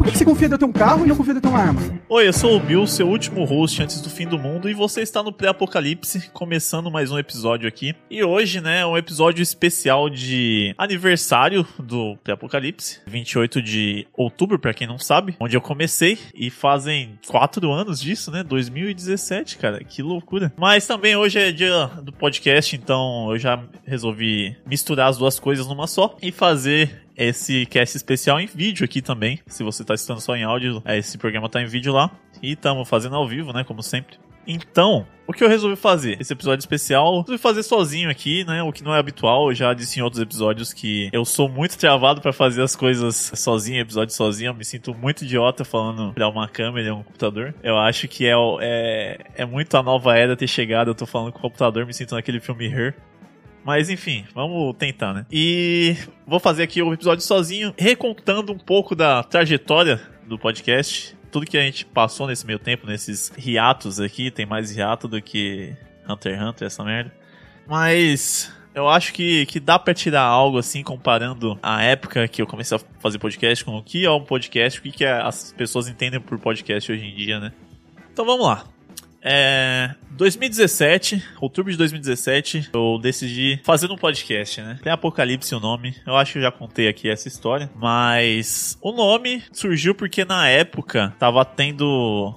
Por que você confia de eu ter um carro e não confia de eu ter uma arma? Oi, eu sou o Bill, seu último host antes do fim do mundo, e você está no Pré-Apocalipse, começando mais um episódio aqui. E hoje, né, é um episódio especial de aniversário do Pré-Apocalipse, 28 de outubro, para quem não sabe, onde eu comecei, e fazem quatro anos disso, né, 2017, cara, que loucura. Mas também hoje é dia do podcast, então eu já resolvi misturar as duas coisas numa só e fazer esse cast especial em vídeo aqui também. Se você está assistindo só em áudio, é, esse programa está em vídeo lá. E estamos fazendo ao vivo, né? Como sempre. Então, o que eu resolvi fazer? Esse episódio especial, eu resolvi fazer sozinho aqui, né? O que não é habitual. Eu já disse em outros episódios que eu sou muito travado para fazer as coisas sozinho, episódio sozinho. Eu me sinto muito idiota falando pra uma câmera e um computador. Eu acho que é, é, é muito a nova era ter chegado. Eu tô falando com o computador, me sinto naquele filme Her. Mas enfim, vamos tentar, né? E vou fazer aqui o episódio sozinho, recontando um pouco da trajetória do podcast. Tudo que a gente passou nesse meio tempo, nesses hiatos aqui, tem mais hiato do que Hunter x Hunter, essa merda. Mas eu acho que, que dá pra tirar algo assim, comparando a época que eu comecei a fazer podcast com o que é um podcast, o que, que as pessoas entendem por podcast hoje em dia, né? Então vamos lá. É, 2017, outubro de 2017, eu decidi fazer um podcast, né? Tem Apocalipse o nome. Eu acho que eu já contei aqui essa história. Mas o nome surgiu porque na época tava tendo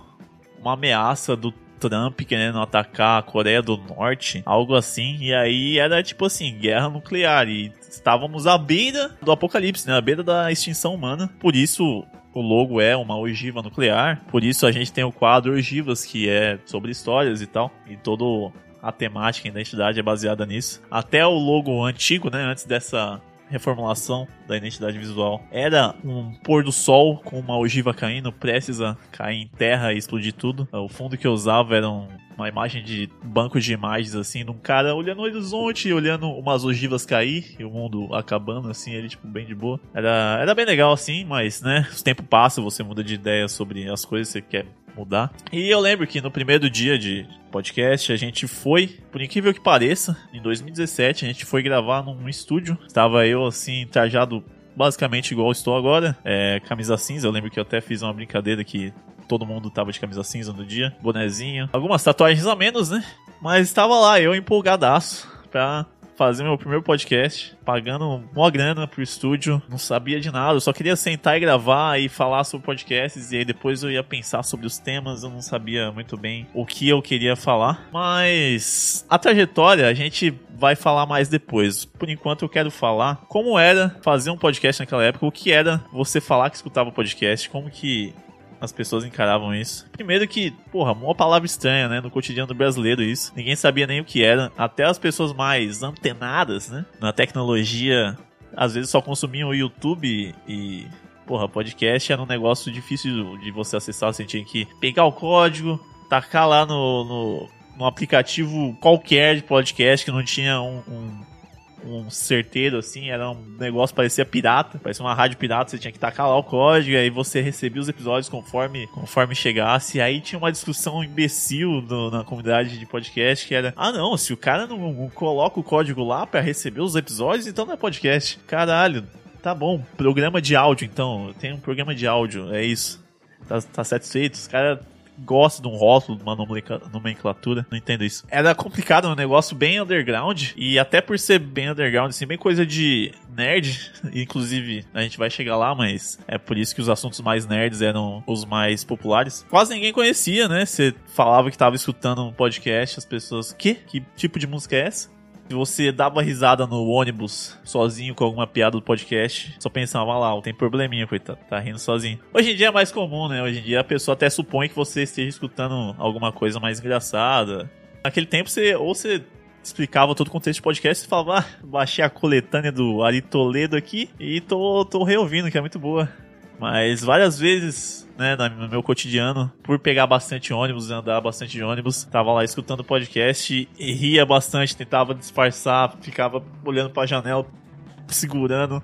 uma ameaça do Trump querendo atacar a Coreia do Norte, algo assim. E aí era tipo assim, guerra nuclear. E estávamos à beira do apocalipse, né? À beira da extinção humana. Por isso, o logo é uma ogiva nuclear. Por isso a gente tem o quadro Ogivas, que é sobre histórias e tal. E todo a temática, a identidade é baseada nisso. Até o logo antigo, né, antes dessa reformulação da identidade visual era um pôr do sol com uma ogiva caindo, prestes a cair em terra e explodir tudo. O fundo que eu usava era um, uma imagem de banco de imagens, assim, de um cara olhando o horizonte, olhando umas ogivas cair e o mundo acabando, assim, ele, tipo, bem de boa. Era, era bem legal, assim, mas, né, o tempo passa, você muda de ideia sobre as coisas que você quer mudar. E eu lembro que no primeiro dia de podcast a gente foi, por incrível que pareça, em 2017 a gente foi gravar num estúdio. Estava eu assim, trajado basicamente igual estou agora, é, camisa cinza. Eu lembro que eu até fiz uma brincadeira que todo mundo tava de camisa cinza no dia, bonezinho, algumas tatuagens a menos, né? Mas estava lá eu empolgadaço pra fazer meu primeiro podcast, pagando uma grana pro estúdio, não sabia de nada, eu só queria sentar e gravar e falar sobre podcasts, e aí depois eu ia pensar sobre os temas, eu não sabia muito bem o que eu queria falar. Mas a trajetória a gente vai falar mais depois. Por enquanto eu quero falar como era fazer um podcast naquela época, o que era você falar que escutava podcast, como que as pessoas encaravam isso. Primeiro que, porra, uma palavra estranha, né? No cotidiano do brasileiro isso. Ninguém sabia nem o que era. Até as pessoas mais antenadas, né? Na tecnologia, às vezes só consumiam o YouTube e porra, podcast era um negócio difícil de você acessar. Você tinha que pegar o código, tacar lá no, no, aplicativo qualquer de podcast que não tinha um, um um certeiro, assim, era um negócio parecia pirata, parecia uma rádio pirata, você tinha que tacar lá o código, e aí você recebia os episódios conforme, conforme chegasse, aí tinha uma discussão imbecil no, na comunidade de podcast que era, ah não, se o cara não, não coloca o código lá para receber os episódios, então não é podcast. Caralho, tá bom, programa de áudio, então, tem um programa de áudio, é isso. Tá, tá satisfeito? Os caras gosta de um rótulo, de uma nomenclatura. Não entendo isso. Era complicado, um negócio bem underground. E até por ser bem underground, assim, bem coisa de nerd. Inclusive, a gente vai chegar lá, mas é por isso que os assuntos mais nerds eram os mais populares. Quase ninguém conhecia, né? Você falava que tava escutando um podcast, as pessoas, que? Que tipo de música é essa? Se você dava risada no ônibus sozinho com alguma piada do podcast, só pensava lá, tem probleminha, coitado, tá rindo sozinho. Hoje em dia é mais comum, né? Hoje em dia a pessoa até supõe que você esteja escutando alguma coisa mais engraçada. Naquele tempo você ou você explicava todo o contexto do podcast e falava, ah, baixei a coletânea do Ari Toledo aqui e tô, tô reouvindo, que é muito boa. Mas várias vezes, né, no meu cotidiano, por pegar bastante ônibus, andar bastante de ônibus, tava lá escutando podcast e ria bastante, tentava disfarçar, ficava olhando pra janela, segurando.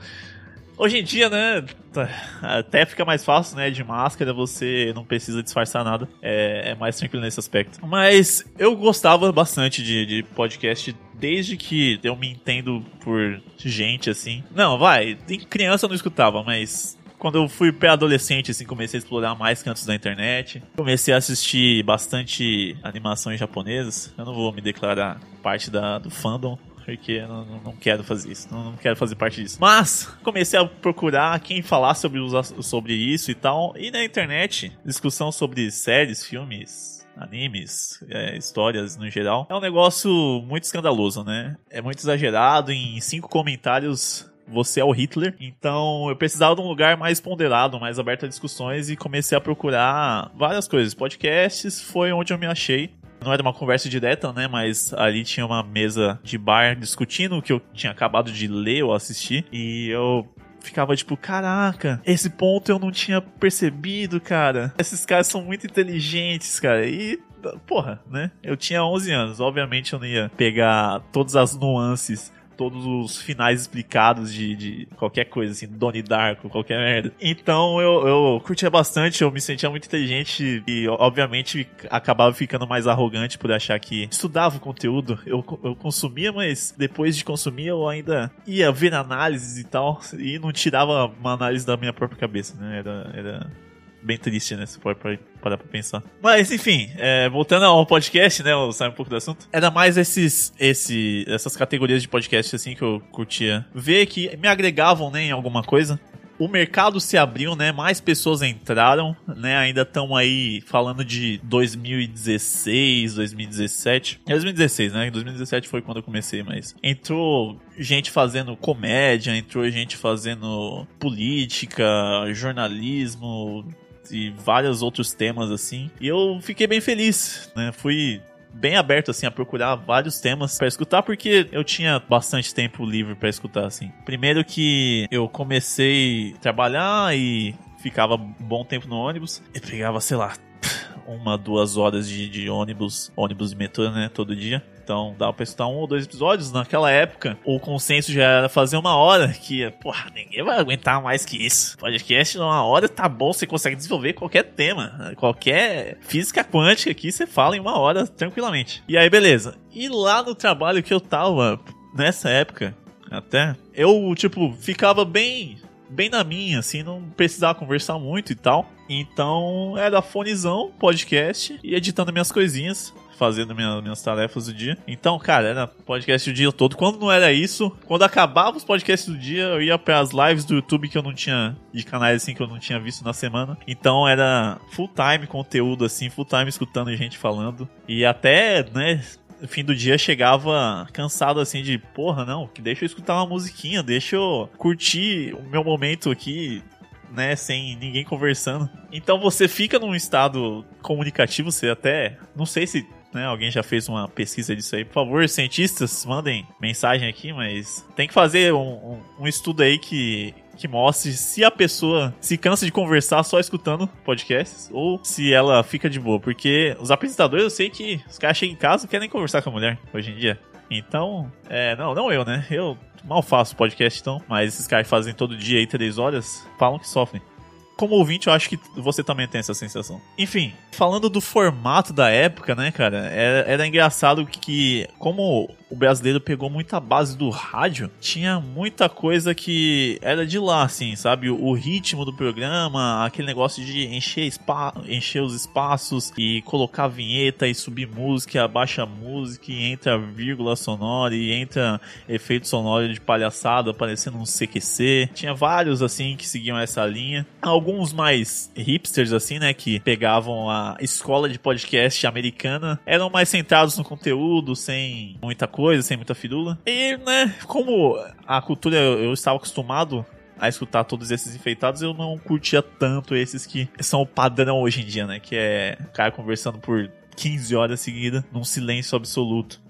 Hoje em dia, né, tá, até fica mais fácil, né, de máscara, você não precisa disfarçar nada, é, é mais tranquilo nesse aspecto. Mas eu gostava bastante de, de podcast desde que eu me entendo por gente, assim. Não, vai, criança eu não escutava, mas quando eu fui pré-adolescente, assim, comecei a explorar mais cantos da internet. Comecei a assistir bastante animações japonesas. Eu não vou me declarar parte da, do fandom, porque eu não, não quero fazer isso, não, não, quero fazer parte disso. Mas comecei a procurar quem falar sobre, sobre isso e tal. E na internet, discussão sobre séries, filmes, animes, é, histórias no geral. É um negócio muito escandaloso, né? É muito exagerado. Em cinco comentários você é o Hitler. Então eu precisava de um lugar mais ponderado, mais aberto a discussões e comecei a procurar várias coisas. Podcasts foi onde eu me achei. Não era uma conversa direta, né? Mas ali tinha uma mesa de bar discutindo o que eu tinha acabado de ler ou assistir. E eu ficava tipo, caraca, esse ponto eu não tinha percebido, cara. Esses caras são muito inteligentes, cara. E porra, né? Eu tinha 11 anos, obviamente eu não ia pegar todas as nuances todos os finais explicados de, de qualquer coisa, assim, Donnie Darko, qualquer merda. Então eu, eu curtia bastante, eu me sentia muito inteligente e, obviamente, acabava ficando mais arrogante por achar que estudava o conteúdo, eu, eu consumia, mas depois de consumir eu ainda ia ver análises e tal, e não tirava uma análise da minha própria cabeça, né? Era. era bem triste, né? Se pode parar pra pensar. Mas, enfim, é, voltando ao podcast, né? Sai um pouco do assunto. Era mais esses, esse, essas categorias de podcast, assim, que eu curtia ver que me agregavam, né, em alguma coisa o mercado se abriu, né? Mais pessoas entraram, né? Ainda estão aí falando de 2016, 2017. 2016, né? 2017 foi quando eu comecei, mas entrou gente fazendo comédia, entrou gente fazendo política, jornalismo, e vários outros temas assim. E eu fiquei bem feliz, né? Fui bem aberto assim a procurar vários temas para escutar porque eu tinha bastante tempo livre para escutar assim. Primeiro que eu comecei a trabalhar e ficava um bom tempo no ônibus e pegava, sei lá, uma, duas horas de, de ônibus, ônibus de metrô, né, todo dia. Então dava pra escutar um ou dois episódios. Naquela época, o consenso já era fazer uma hora, que, porra, ninguém vai aguentar mais que isso. Podcast uma hora tá bom, você consegue desenvolver qualquer tema. Qualquer física quântica aqui, você fala em uma hora tranquilamente. E aí, beleza. E lá no trabalho que eu tava, nessa época, até, eu, tipo, ficava bem bem na minha, assim, não precisava conversar muito e tal. Então era fonezão, podcast e editando minhas coisinhas fazendo minha, minhas tarefas do dia. Então, cara, era podcast o dia todo. Quando não era isso, quando acabava os podcasts do dia, eu ia para as lives do YouTube que eu não tinha, de canais assim que eu não tinha visto na semana. Então era full time conteúdo assim, full time escutando gente falando. E até, né, no fim do dia chegava cansado assim de, porra, não, que deixa eu escutar uma musiquinha, deixa eu curtir o meu momento aqui, né, sem ninguém conversando. Então você fica num estado comunicativo, você até, não sei se né? Alguém já fez uma pesquisa disso aí. Por favor, cientistas, mandem mensagem aqui, mas tem que fazer um, um, um estudo aí que que mostre se a pessoa se cansa de conversar só escutando podcasts ou se ela fica de boa. Porque os apresentadores, eu sei que os caras chegam em casa e querem conversar com a mulher hoje em dia. Então, é, não, não eu, né? Eu mal faço podcast, então, mas esses caras fazem todo dia aí três horas, falam que sofrem como ouvinte, eu acho que você também tem essa sensação. Enfim, falando do formato da época, né, cara, era, era engraçado que, como o brasileiro pegou muita base do rádio, tinha muita coisa que era de lá, assim, sabe? O, o ritmo do programa, aquele negócio de encher, encher os espaços e colocar vinheta e subir música, abaixa música e entra vírgula sonora e entra efeito sonoro de palhaçada aparecendo um CQC. Tinha vários, assim, que seguiam essa linha. Alguns mais hipsters, assim, né, que pegavam a escola de podcast americana, eram mais centrados no conteúdo, sem muita coisa, sem muita firula. E, né, como a cultura eu estava acostumado a escutar todos esses enfeitados, eu não curtia tanto esses que são o padrão hoje em dia, né? Que é o cara conversando por 15 horas seguidas num silêncio absoluto.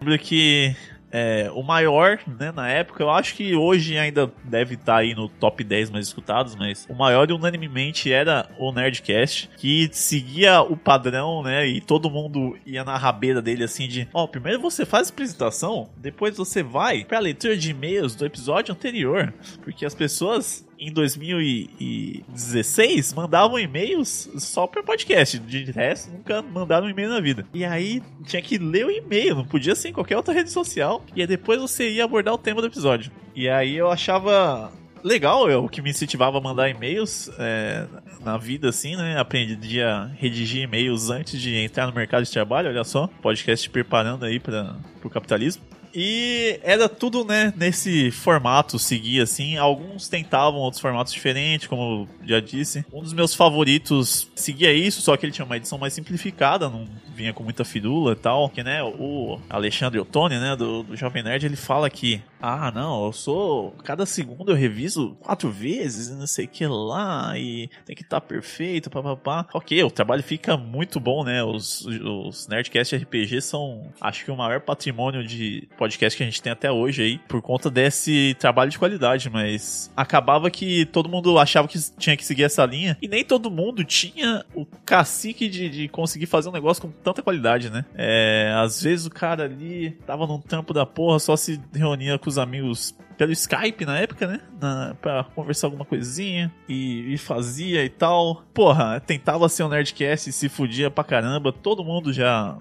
Lembro que é, o maior, né, na época, eu acho que hoje ainda deve estar tá aí no top 10 mais escutados, mas o maior unanimemente era o Nerdcast, que seguia o padrão, né, e todo mundo ia na rabeira dele assim de, ó, oh, primeiro você faz a apresentação, depois você vai pra leitura de e-mails do episódio anterior, porque as pessoas em 2016 mandavam e-mails só para podcast. De resto, nunca mandaram um e-mail na vida. E aí tinha que ler o e-mail, não podia ser em qualquer outra rede social. E depois você ia abordar o tema do episódio. E aí eu achava legal, o que me incentivava a mandar e-mails é, na vida, assim, né? Aprendi a redigir e-mails antes de entrar no mercado de trabalho, olha só. Podcast preparando aí para o capitalismo. E era tudo, né, nesse formato, seguir assim. Alguns tentavam outros formatos diferentes, como eu já disse. Um dos meus favoritos seguia isso, só que ele tinha uma edição mais simplificada, não vinha com muita firula e tal. Que, né, o Alexandre Ottoni, né, do, do Jovem Nerd, ele fala que, ah, não, eu sou. Cada segundo eu reviso quatro vezes, não sei o que lá, e tem que estar tá perfeito, papapá. Ok, o trabalho fica muito bom, né? Os, os Nerdcast RPG são, acho que, o maior patrimônio de podcast que a gente tem até hoje aí, por conta desse trabalho de qualidade, mas acabava que todo mundo achava que tinha que seguir essa linha, e nem todo mundo tinha o cacique de, de conseguir fazer um negócio com tanta qualidade, né? É, às vezes o cara ali tava num trampo da porra, só se reunia com os amigos pelo Skype na época, né? Na, pra conversar alguma coisinha e, e, fazia e tal. Porra, tentava ser um Nerdcast e se fudia pra caramba. Todo mundo já,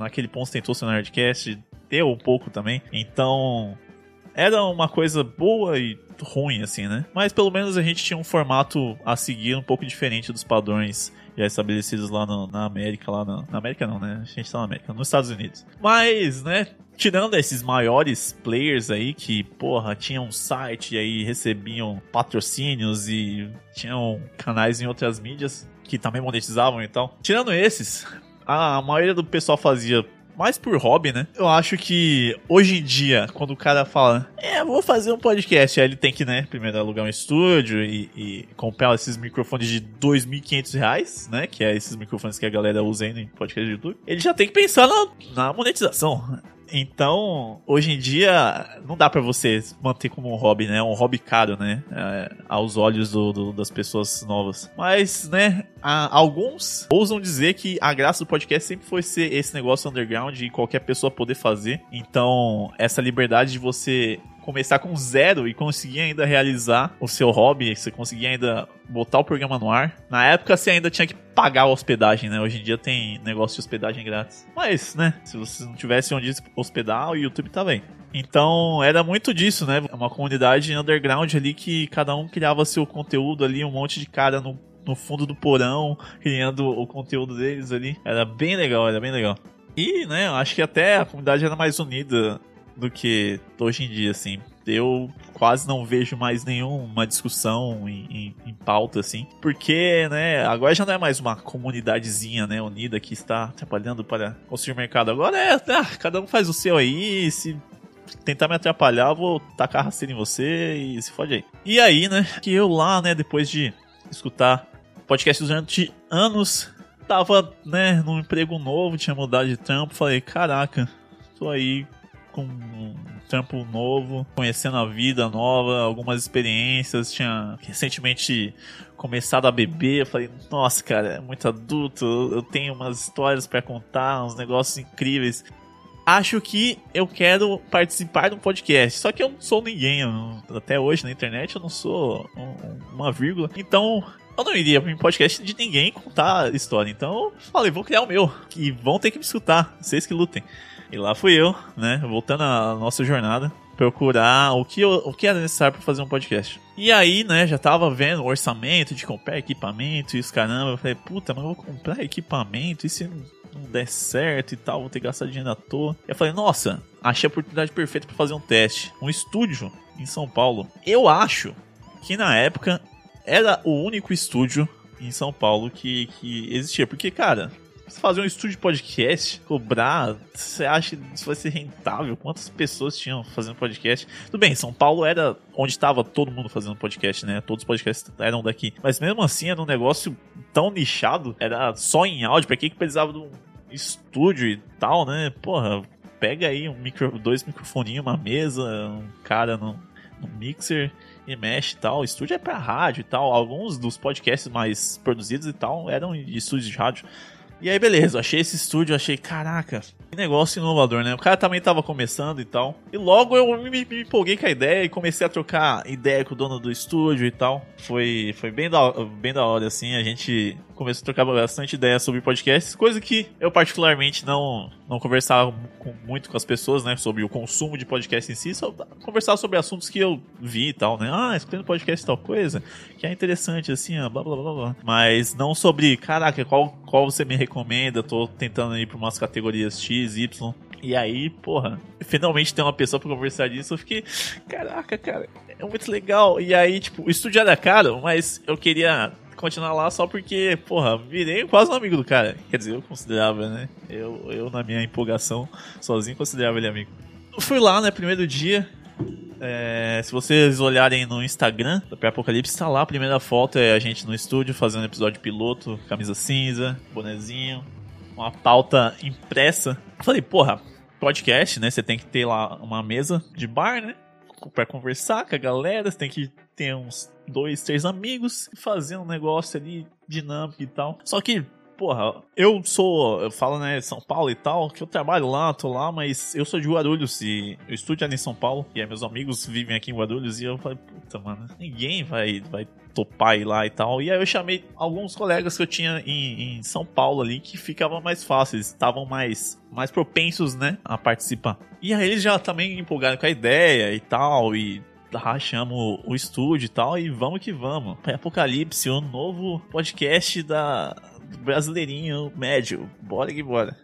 naquele ponto, tentou ser um Nerdcast. Eu um pouco também. Então, era uma coisa boa e ruim, assim, né? Mas pelo menos a gente tinha um formato a seguir um pouco diferente dos padrões já estabelecidos lá no, na América, lá na, na, América não, né? A gente tá na América, nos Estados Unidos. Mas, né, tirando esses maiores players aí que, porra, tinham um site e aí recebiam patrocínios e tinham canais em outras mídias que também monetizavam e tal. Tirando esses, a maioria do pessoal fazia mais por hobby, né? Eu acho que hoje em dia, quando o cara fala, é, vou fazer um podcast, aí ele tem que, né, primeiro alugar um estúdio e, e comprar esses microfones de 2.500 reais, né? Que é esses microfones que a galera usa aí no podcast do YouTube. Ele já tem que pensar na, na monetização. Então, hoje em dia, não dá para você manter como um hobby, né? Um hobby caro, né? É, aos olhos do, do, das pessoas novas. Mas, né? alguns ousam dizer que a graça do podcast sempre foi ser esse negócio underground e qualquer pessoa poder fazer. Então, essa liberdade de você começar com zero e conseguir ainda realizar o seu hobby, você conseguir ainda botar o programa no ar. Na época você ainda tinha que pagar a hospedagem, né? Hoje em dia tem negócio de hospedagem grátis. Mas, né, se você não tivesse onde hospedar, o YouTube tá bem. Então era muito disso, né? Uma comunidade underground ali que cada um criava seu conteúdo ali, um monte de cara no, no fundo do porão, criando o conteúdo deles ali. Era bem legal, era bem legal. E, né, acho que até a comunidade era mais unida do que hoje em dia, assim. Eu quase não vejo mais nenhuma discussão em, em, em, pauta, assim. Porque, né, agora já não é mais uma comunidadezinha, né, unida que está trabalhando para construir o mercado. Agora é, ah, cada um faz o seu aí, se tentar me atrapalhar, eu vou tacar rasteira em você e se fode aí. E aí, né, que eu lá, né, depois de escutar podcast durante anos, tava, né, num emprego novo, tinha mudado de trampo, falei, caraca, tô aí com um trampo novo, conhecendo a vida nova, algumas experiências. Tinha recentemente começado a beber. Eu falei, nossa, cara, é muito adulto. Eu tenho umas histórias para contar, uns negócios incríveis. Acho que eu quero participar de um podcast. Só que eu não sou ninguém. Até hoje na internet eu não sou um, uma vírgula. Então eu não iria para um podcast de ninguém contar história. Então eu falei, vou criar o meu. E vão ter que me escutar. Vocês que lutem. E lá fui eu, né, voltando à nossa jornada, procurar o que, o que era necessário para fazer um podcast. E aí, né, já tava vendo o orçamento de comprar equipamento e os caramba. Eu falei, puta, mas eu vou comprar equipamento e se não der certo e tal, vou ter que gastar dinheiro à toa. Eu falei, nossa, achei a oportunidade perfeita para fazer um teste. Um estúdio em São Paulo. Eu acho que na época era o único estúdio em São Paulo que, que existia. Porque, cara, fazer um estúdio de podcast, cobrar, você acha que isso vai ser rentável? Quantas pessoas tinham fazendo podcast? Tudo bem, São Paulo era onde estava todo mundo fazendo podcast, né? Todos os podcasts eram daqui. Mas mesmo assim, era um negócio tão nichado, era só em áudio, pra que que precisava de um estúdio e tal, né? Porra, pega aí um micro, dois microfoninhos, uma mesa, um cara no, no mixer e mexe e tal. O estúdio é pra rádio e tal. Alguns dos podcasts mais produzidos e tal eram de estúdios de rádio. E aí, beleza, achei esse estúdio, achei, caraca, que negócio inovador, né? O cara também tava começando e tal. E logo eu me, me, empolguei com a ideia e comecei a trocar ideia com o dono do estúdio e tal. Foi, foi bem, da, bem da hora, assim. A gente começou a trocar bastante ideia sobre podcasts, coisa que eu particularmente não, não conversava com, muito com as pessoas, né, sobre o consumo de podcast em si, só conversar sobre assuntos que eu vi e tal, né, ah, escutando podcast tal coisa, que é interessante, assim, blá, blá, blá, blá. Mas não sobre, caraca, qual, qual você me recomenda, tô tentando ir pra umas categorias X, Y, e aí, porra, finalmente tem uma pessoa pra conversar disso. Eu fiquei, caraca, cara, é muito legal. E aí, tipo, o estúdio era caro, mas eu queria continuar lá só porque, porra, virei quase um amigo do cara. Quer dizer, eu considerava, né? Eu, eu na minha empolgação, sozinho, considerava ele amigo. Eu fui lá, né, primeiro dia. É, se vocês olharem no Instagram do Pré-Apocalipse, tá lá a primeira foto, é a gente no estúdio fazendo episódio piloto, camisa cinza, bonezinho, uma pauta impressa. Falei, porra, podcast, né? Você tem que ter lá uma mesa de bar, né? Pra conversar com a galera, você tem que ter uns dois, três amigos fazer um negócio ali dinâmico e tal. Só que, porra, eu sou, eu falo, né, São Paulo e tal, que eu trabalho lá, tô lá, mas eu sou de Guarulhos e eu estudo ali em São Paulo e aí meus amigos vivem aqui em Guarulhos e eu falei, puta, mano, ninguém vai, vai topar ir lá e tal. E aí eu chamei alguns colegas que eu tinha em, em São Paulo ali que ficava mais fácil, eles estavam mais, mais propensos, né, a participar. E aí eles já também empolgaram com a ideia e tal, e rachamos o estúdio e tal, e vamos que vamos. Apocalipse, o novo podcast da do brasileirinho médio. Bora que bora.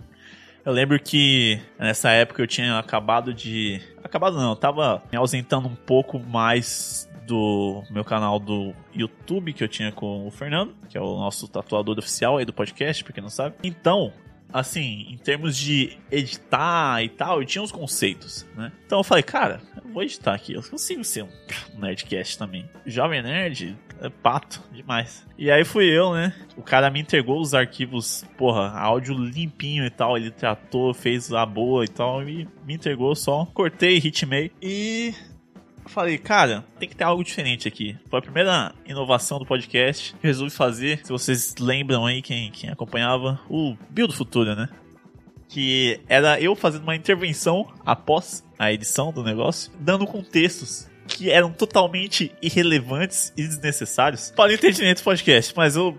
Eu lembro que nessa época eu tinha acabado de. Acabado não, eu tava me ausentando um pouco mais do meu canal do YouTube que eu tinha com o Fernando, que é o nosso tatuador oficial aí do podcast, pra quem não sabe. Então, assim, em termos de editar e tal, eu tinha uns conceitos, né? Então eu falei, cara, eu vou editar aqui, eu consigo ser um Nerdcast também. Jovem Nerd, é pato demais. E aí fui eu, né? O cara me entregou os arquivos, porra, áudio limpinho e tal. Ele tratou, fez a boa e tal, e me entregou só. Cortei, ritmei e falei, cara, tem que ter algo diferente aqui. Foi a primeira inovação do podcast resolvi fazer. Se vocês lembram aí, quem, quem acompanhava, o Build do Futuro, né? Que era eu fazendo uma intervenção após a edição do negócio, dando contextos que eram totalmente irrelevantes e desnecessários para o entendimento do podcast. Mas eu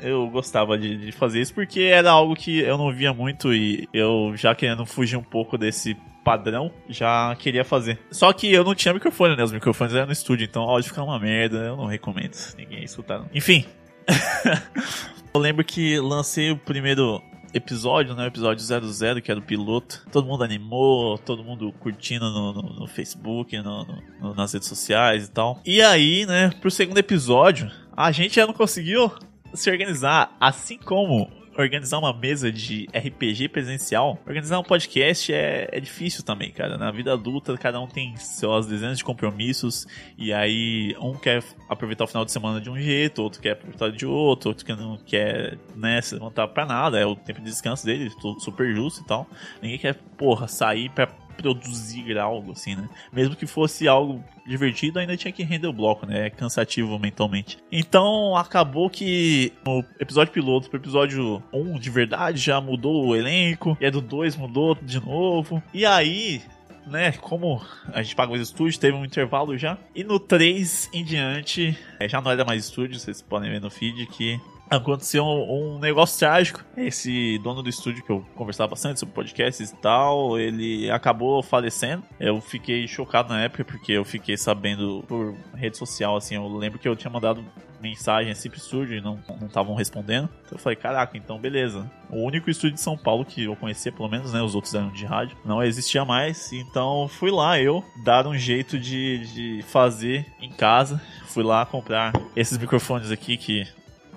eu gostava de, de, fazer isso porque era algo que eu não via muito e eu já querendo fugir um pouco desse padrão, já queria fazer. Só que eu não tinha microfone, né? Os microfones eram no estúdio, então áudio ficava uma merda, eu não recomendo ninguém escutar. Não. Enfim. eu lembro que lancei o primeiro episódio, né? O episódio 00, que era o piloto. Todo mundo animou, todo mundo curtindo no, no, no Facebook, no, no, nas redes sociais e tal. E aí, né, pro segundo episódio, a gente já não conseguiu se organizar. Assim como organizar uma mesa de RPG presencial, organizar um podcast é, é difícil também, cara. Na vida adulta, cada um tem suas dezenas de compromissos, e aí um quer aproveitar o final de semana de um jeito, outro quer aproveitar de outro, outro que não quer, né, se levantar pra nada, é o tempo de descanso dele, super justo e tal. Ninguém quer, porra, sair pra produzir algo, assim, né? Mesmo que fosse algo divertido, ainda tinha que render o bloco, né? É cansativo mentalmente. Então, acabou que o episódio piloto pro episódio 1 de verdade já mudou o elenco, e é do 2 mudou de novo. E aí, né, como a gente pagou os estúdios, teve um intervalo já. E no 3 em diante, é, já não era mais estúdio, vocês podem ver no feed que aconteceu um, um, negócio trágico. Esse dono do estúdio que eu conversava bastante sobre podcasts e tal, ele acabou falecendo. Eu fiquei chocado na época porque eu fiquei sabendo por rede social, assim, eu lembro que eu tinha mandado mensagem assim pro estúdio e não estavam respondendo. Então eu falei, caraca, então beleza. O único estúdio de São Paulo que eu conhecia, pelo menos, né? Os outros eram de rádio. Não existia mais. Então fui lá eu dar um jeito de, de fazer em casa. Fui lá comprar esses microfones aqui que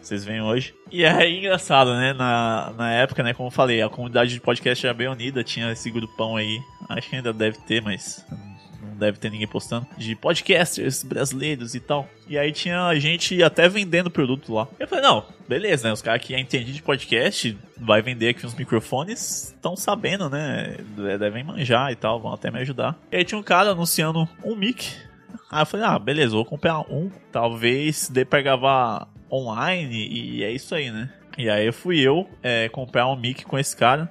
vocês veem hoje. E é engraçado, né? Na, na época, né? Como eu falei, a comunidade de podcast era bem unida, tinha esse grupão aí. Acho que ainda deve ter, mas não deve ter ninguém postando. De podcasters brasileiros e tal. E aí tinha gente até vendendo produto lá. Eu falei, não, beleza, né? Os caras que entendem de podcast vai vender aqui uns microfones, estão sabendo, né? Devem manjar e tal, vão até me ajudar. E aí tinha um cara anunciando um mic Aí eu falei, ah, beleza, vou comprar um. Talvez dê pra gravar online e é isso aí, né? E aí fui eu é, comprar um mic com esse cara.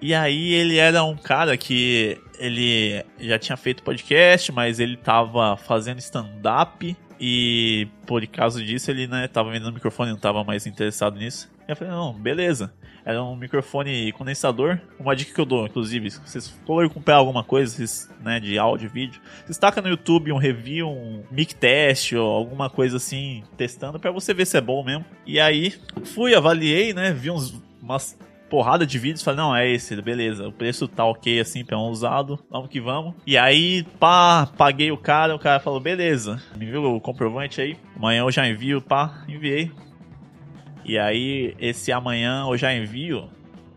E aí ele era um cara que ele já tinha feito podcast, mas ele tava fazendo stand-up E por causa disso, ele, né, tava vendendo microfone, não tava mais interessado nisso. Eu falei, não, beleza. Era um microfone condensador. Uma dica que eu dou, inclusive, se vocês forem comprar alguma coisa vocês, né, de áudio, vídeo, destaca no YouTube um review, um mic test ou alguma coisa assim, testando para você ver se é bom mesmo. E aí, fui, avaliei, né, vi uns, umas porrada de vídeos, falei, não, é esse, beleza, o preço tá ok assim pra um usado, vamos que vamos. E aí, pá, paguei o cara, o cara falou, beleza, me viu o comprovante aí, amanhã eu já envio, pá, enviei. E aí, esse amanhã eu já envio,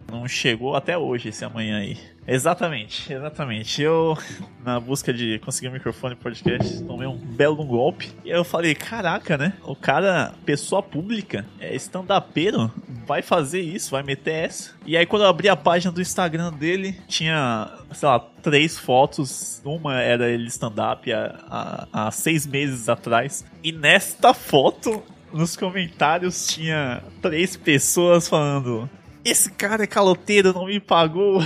não chegou até hoje esse amanhã aí. Exatamente, exatamente. Eu, na busca de conseguir um microfone podcast, tomei um belo golpe. E eu falei, caraca, né? O cara, pessoa pública, é stand-upero, vai fazer isso, vai meter essa. E aí quando eu abri a página do Instagram dele, tinha, sei lá, três fotos. Uma era ele stand-up há, há seis meses atrás. E nesta foto, nos comentários, tinha três pessoas falando esse cara é caloteiro, não me pagou.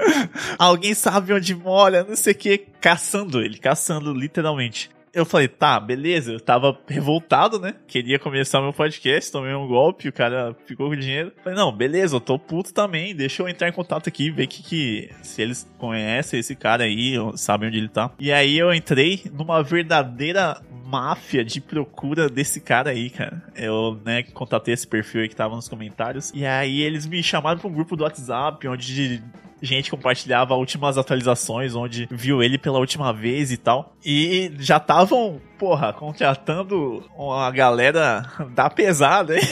Alguém sabe onde mora, não sei o que. Caçando ele, caçando literalmente. Eu falei, tá, beleza. Eu tava revoltado, né? Queria começar meu podcast, tomei um golpe, o cara ficou com dinheiro. Falei, não, beleza, eu tô puto também. Deixa eu entrar em contato aqui, ver que, que se eles conhecem esse cara aí, sabem onde ele tá. E aí eu entrei numa verdadeira máfia de procura desse cara aí, cara. Eu, né, contatei esse perfil aí que tava nos comentários. E aí eles me chamaram pra um grupo do WhatsApp, onde gente compartilhava últimas atualizações, onde viu ele pela última vez e tal. E já estavam, porra, contratando uma galera da pesada, hein?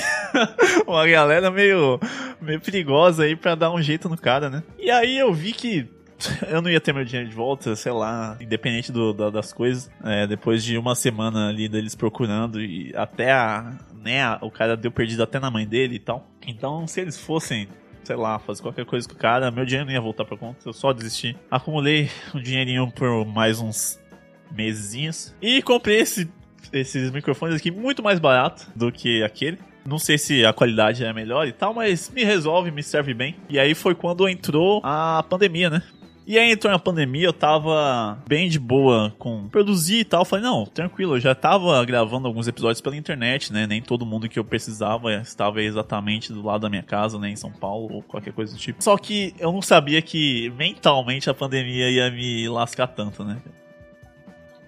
uma galera meio, meio perigosa aí pra dar um jeito no cara, né? E aí eu vi que eu não ia ter meu dinheiro de volta, sei lá, independente do, da, das coisas. É, depois de uma semana ali deles procurando e até a, né, o cara deu perdido até na mãe dele e tal. Então, se eles fossem sei lá, fazer qualquer coisa com o cara, meu dinheiro não ia voltar pra conta, eu só desisti. Acumulei um dinheirinho por mais uns mesezinhos e comprei esse, esses microfones aqui muito mais barato do que aquele. Não sei se a qualidade é melhor e tal, mas me resolve, me serve bem. E aí foi quando entrou a pandemia, né? E aí entrou na pandemia, eu tava bem de boa com produzir e tal. Falei, não, tranquilo, eu já tava gravando alguns episódios pela internet, né? Nem todo mundo que eu precisava estava exatamente do lado da minha casa, né? Em São Paulo ou qualquer coisa do tipo. Só que eu não sabia que mentalmente a pandemia ia me lascar tanto, né?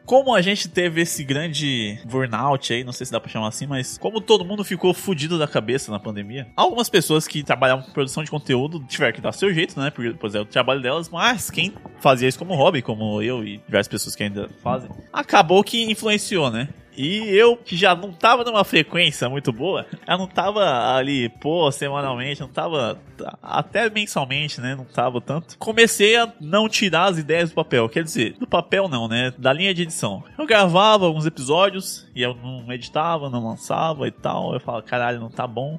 Como a gente teve esse grande burnout aí, não sei se dá pra chamar assim, mas como todo mundo ficou fudido da cabeça na pandemia, algumas pessoas que trabalhavam com produção de conteúdo tiveram que dar seu jeito, né? Porque, pois é, o trabalho delas, mas quem fazia isso como hobby, como eu e diversas pessoas que ainda fazem, acabou que influenciou, né? E eu, que já não tava numa frequência muito boa, eu não tava ali, pô, semanalmente, não tava até mensalmente, né? Não tava tanto. Comecei a não tirar as ideias do papel. Quer dizer, do papel não, né? Da linha de edição. Eu gravava alguns episódios e eu não editava, não lançava e tal. Eu falava, caralho, não tá bom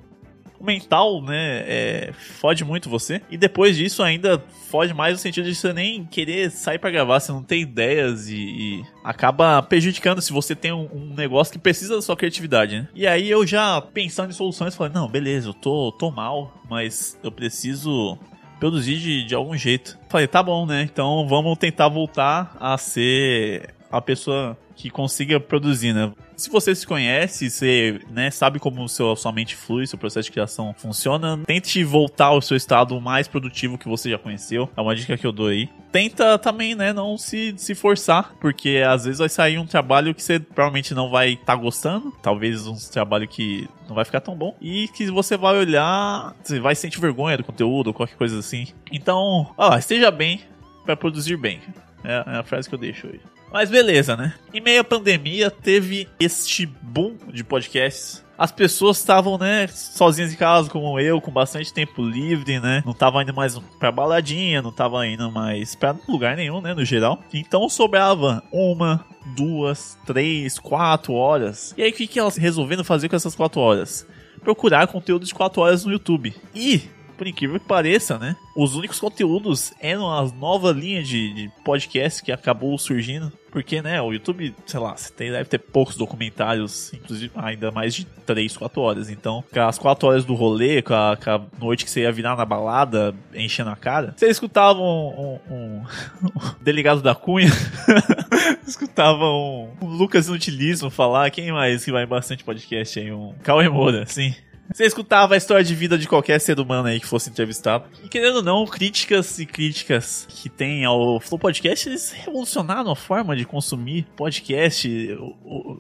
o mental, né, é, fode muito você. E depois disso ainda fode mais no sentido de você nem querer sair para gravar, você não tem ideias e, e acaba prejudicando se você tem um, um, negócio que precisa da sua criatividade, né? E aí eu já pensando em soluções, falei, não, beleza, eu tô, tô mal, mas eu preciso produzir de, de algum jeito. Falei, tá bom, né? Então vamos tentar voltar a ser a pessoa que consiga produzir, né? Se você se conhece, você né, sabe como seu, sua mente flui, seu processo de criação funciona, tente voltar ao seu estado mais produtivo que você já conheceu. É uma dica que eu dou aí. Tenta também, né, não se, se forçar, porque às vezes vai sair um trabalho que você provavelmente não vai estar tá gostando, talvez um trabalho que não vai ficar tão bom, e que você vai olhar, você vai sentir vergonha do conteúdo ou qualquer coisa assim. Então, ó, esteja bem para produzir bem. É, é a frase que eu deixo hoje. Mas beleza, né? Em meio à pandemia, teve este boom de podcasts. As pessoas estavam, né, sozinhas em casa, como eu, com bastante tempo livre, né? Não tava indo mais pra baladinha, não tava indo mais pra lugar nenhum, né, no geral. Então sobrava uma, duas, três, quatro horas. E aí o que, que elas resolvendo fazer com essas quatro horas? Procurar conteúdo de quatro horas no YouTube. E por incrível que pareça, né? Os únicos conteúdos eram as novas linhas de, de podcast que acabou surgindo. Porque, né, o YouTube, sei lá, tem, deve ter poucos documentários, inclusive ainda mais de 3, 4 horas. Então, com as 4 horas do rolê, com a, com a, noite que você ia virar na balada, enchendo a cara, você escutava um, um, um delegado da Cunha escutava um, um Lucas Inutilismo falar, quem mais que vai bastante podcast aí? Um Cauê Moura, sim. Você escutava a história de vida de qualquer ser humano aí que fosse entrevistado. E querendo ou não, críticas e críticas que tem ao Flow Podcast, eles revolucionaram a forma de consumir podcast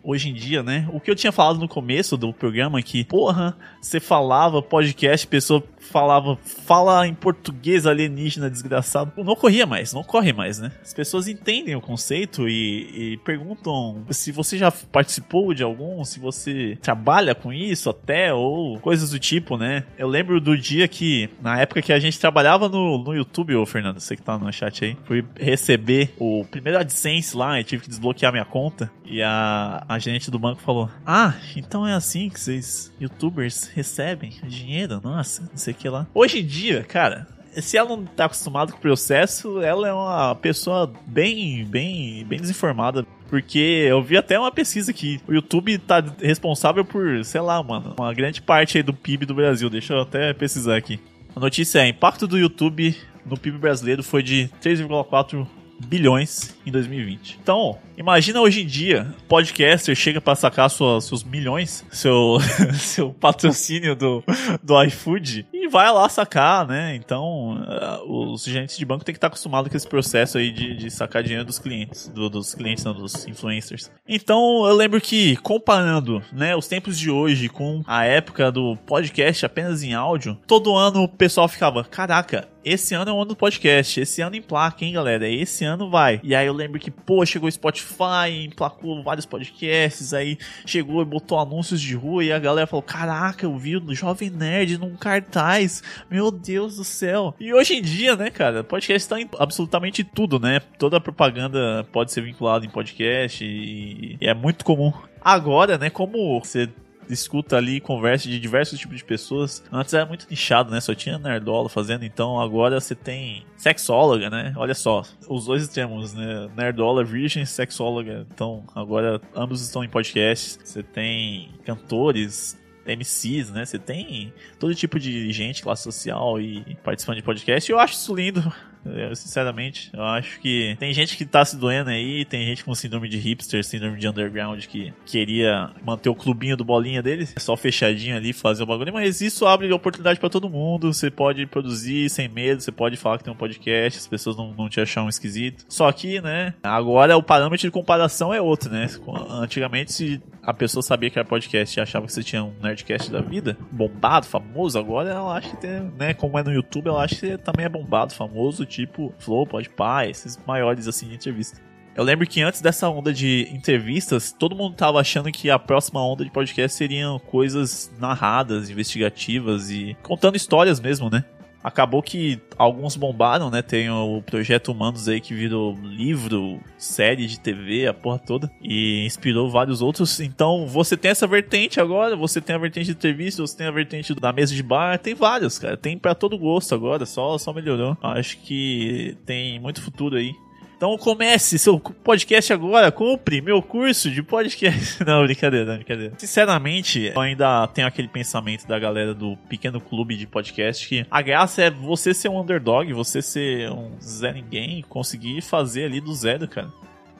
hoje em dia, né? O que eu tinha falado no começo do programa que, porra, você falava podcast, pessoa falava, fala em português alienígena desgraçado. Não ocorria mais, não corre mais, né? As pessoas entendem o conceito e, e perguntam se você já participou de algum, se você trabalha com isso até, ou coisas do tipo, né? Eu lembro do dia que, na época que a gente trabalhava no, no YouTube, ô Fernando, você que tá no chat aí, fui receber o primeiro AdSense lá e tive que desbloquear minha conta. E a, gerente do banco falou: Ah, então é assim que vocês, youtubers, recebem dinheiro? Nossa, não sei o que lá. Hoje em dia, cara, se ela não tá acostumada com o processo, ela é uma pessoa bem, bem, bem desinformada. Porque eu vi até uma pesquisa que o YouTube tá responsável por, sei lá, mano, uma grande parte aí do PIB do Brasil. Deixa eu até pesquisar aqui. A notícia é: impacto do YouTube no PIB brasileiro foi de 3,4 bilhões em 2020. Então, imagina hoje em dia, podcaster chega para sacar sua, seus milhões, seu, seu patrocínio do, do iFood e vai lá sacar, né? Então, uh, os gerentes de banco têm que estar acostumados com esse processo aí de, de sacar dinheiro dos clientes, do, dos clientes, não, dos influencers. Então, eu lembro que comparando, né, os tempos de hoje com a época do podcast apenas em áudio, todo ano o pessoal ficava, caraca, esse ano é o ano do podcast, esse ano emplaca, hein, galera? Esse ano vai. E aí eu lembro que, pô, chegou o Spotify, emplacou vários podcasts, aí chegou e botou anúncios de rua e a galera falou: Caraca, eu vi o Jovem Nerd num cartaz, meu Deus do céu. E hoje em dia, né, cara, podcast tá em absolutamente tudo, né? Toda propaganda pode ser vinculada em podcast e, e é muito comum. Agora, né, como você escuta ali conversa de diversos tipos de pessoas. Antes era muito nichado, né? Só tinha nerdola fazendo, então agora você tem sexóloga, né? Olha só, os dois extremos, né? Nerdola, virgem, sexóloga. Então agora ambos estão em podcasts. Você tem cantores, MCs, né? Você tem todo tipo de gente, classe social e participando de podcast. Eu acho isso lindo. Eu, sinceramente, eu acho que tem gente que tá se doendo aí, tem gente com síndrome de hipster, síndrome de underground que queria manter o clubinho do bolinha dele, só fechadinho ali, fazer o bagulho, mas isso abre oportunidade para todo mundo. Você pode produzir sem medo, você pode falar que tem um podcast, as pessoas não, não te acham esquisito. Só que, né, agora o parâmetro de comparação é outro, né? Antigamente, se a pessoa sabia que era podcast e achava que você tinha um Nerdcast da vida, bombado, famoso, agora ela acha que tem, né, como é no YouTube, ela acha que também é bombado, famoso, tipo Flow, Podpah, esses maiores assim de entrevista. Eu lembro que antes dessa onda de entrevistas, todo mundo tava achando que a próxima onda de podcast seriam coisas narradas, investigativas e contando histórias mesmo, né? Acabou que alguns bombaram, né? Tem o Projeto Humanos aí que virou livro, série de TV, a porra toda. E inspirou vários outros. Então você tem essa vertente agora, você tem a vertente de entrevista, você tem a vertente da mesa de bar, tem vários, cara. Tem para todo gosto agora, só, só melhorou. Acho que tem muito futuro aí. Então comece seu podcast agora, compre meu curso de podcast. Não, brincadeira, não, brincadeira. Sinceramente, eu ainda tenho aquele pensamento da galera do pequeno clube de podcast que a graça é você ser um underdog, você ser um Zé Ninguém, conseguir fazer ali do zero, cara.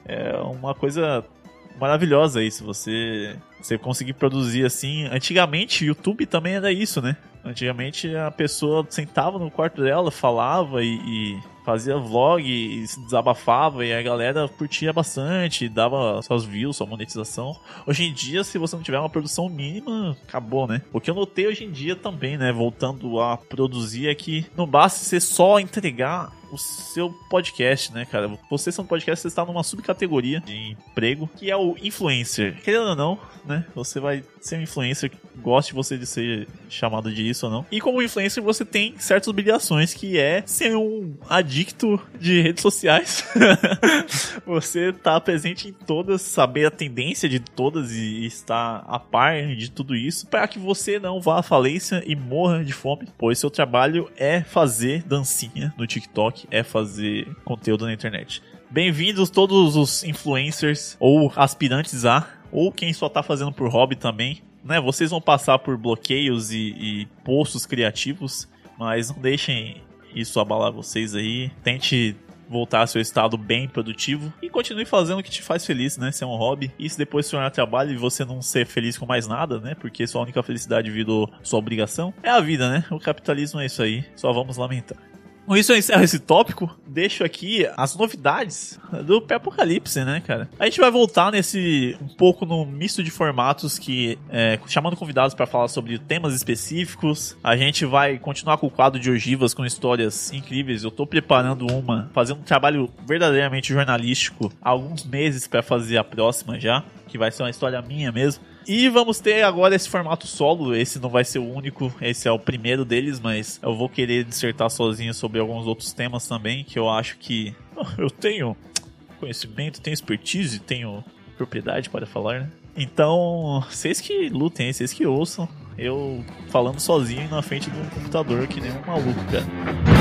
É uma coisa maravilhosa isso, você, você conseguir produzir assim. Antigamente, YouTube também era isso, né? Antigamente a pessoa sentava no quarto dela, falava e, e fazia vlog e se desabafava e a galera curtia bastante, dava suas views, sua monetização. Hoje em dia, se você não tiver uma produção mínima, acabou, né? O que eu notei hoje em dia também, né, voltando a produzir é que não basta você só entregar o seu podcast, né, cara? Você sendo podcast, você está numa subcategoria de emprego que é o influencer. Querendo ou não, né? Você vai ser um influencer, goste você de ser chamado disso ou não. E como influencer, você tem certas obrigações que é ser um adicto de redes sociais. você tá presente em todas, saber a tendência de todas e estar a par de tudo isso para que você não vá à falência e morra de fome, pois seu trabalho é fazer dancinha no TikTok, é fazer conteúdo na internet. Bem-vindos todos os influencers ou aspirantes a ou quem só tá fazendo por hobby também, né? Vocês vão passar por bloqueios e, e postos criativos, mas não deixem isso abalar vocês aí. Tente voltar ao seu estado bem produtivo e continue fazendo o que te faz feliz, né? Se é um hobby. E se depois se tornar trabalho e você não ser feliz com mais nada, né? Porque sua única felicidade virou sua obrigação, é a vida, né? O capitalismo é isso aí. Só vamos lamentar. Com isso eu encerro esse tópico, deixo aqui as novidades do pré-apocalipse, né, cara? A gente vai voltar nesse um pouco no misto de formatos que é, chamando convidados para falar sobre temas específicos. A gente vai continuar com o quadro de ogivas com histórias incríveis. Eu tô preparando uma, fazendo um trabalho verdadeiramente jornalístico há alguns meses para fazer a próxima já, que vai ser uma história minha mesmo. E vamos ter agora esse formato solo. Esse não vai ser o único, esse é o primeiro deles, mas eu vou querer dissertar sozinho sobre alguns outros temas também que eu acho que eu tenho conhecimento, tenho expertise, tenho propriedade para falar, né? Então, vocês que lutem, vocês que ouçam, eu falando sozinho na frente de um computador que nem um maluco, cara.